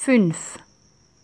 fünf.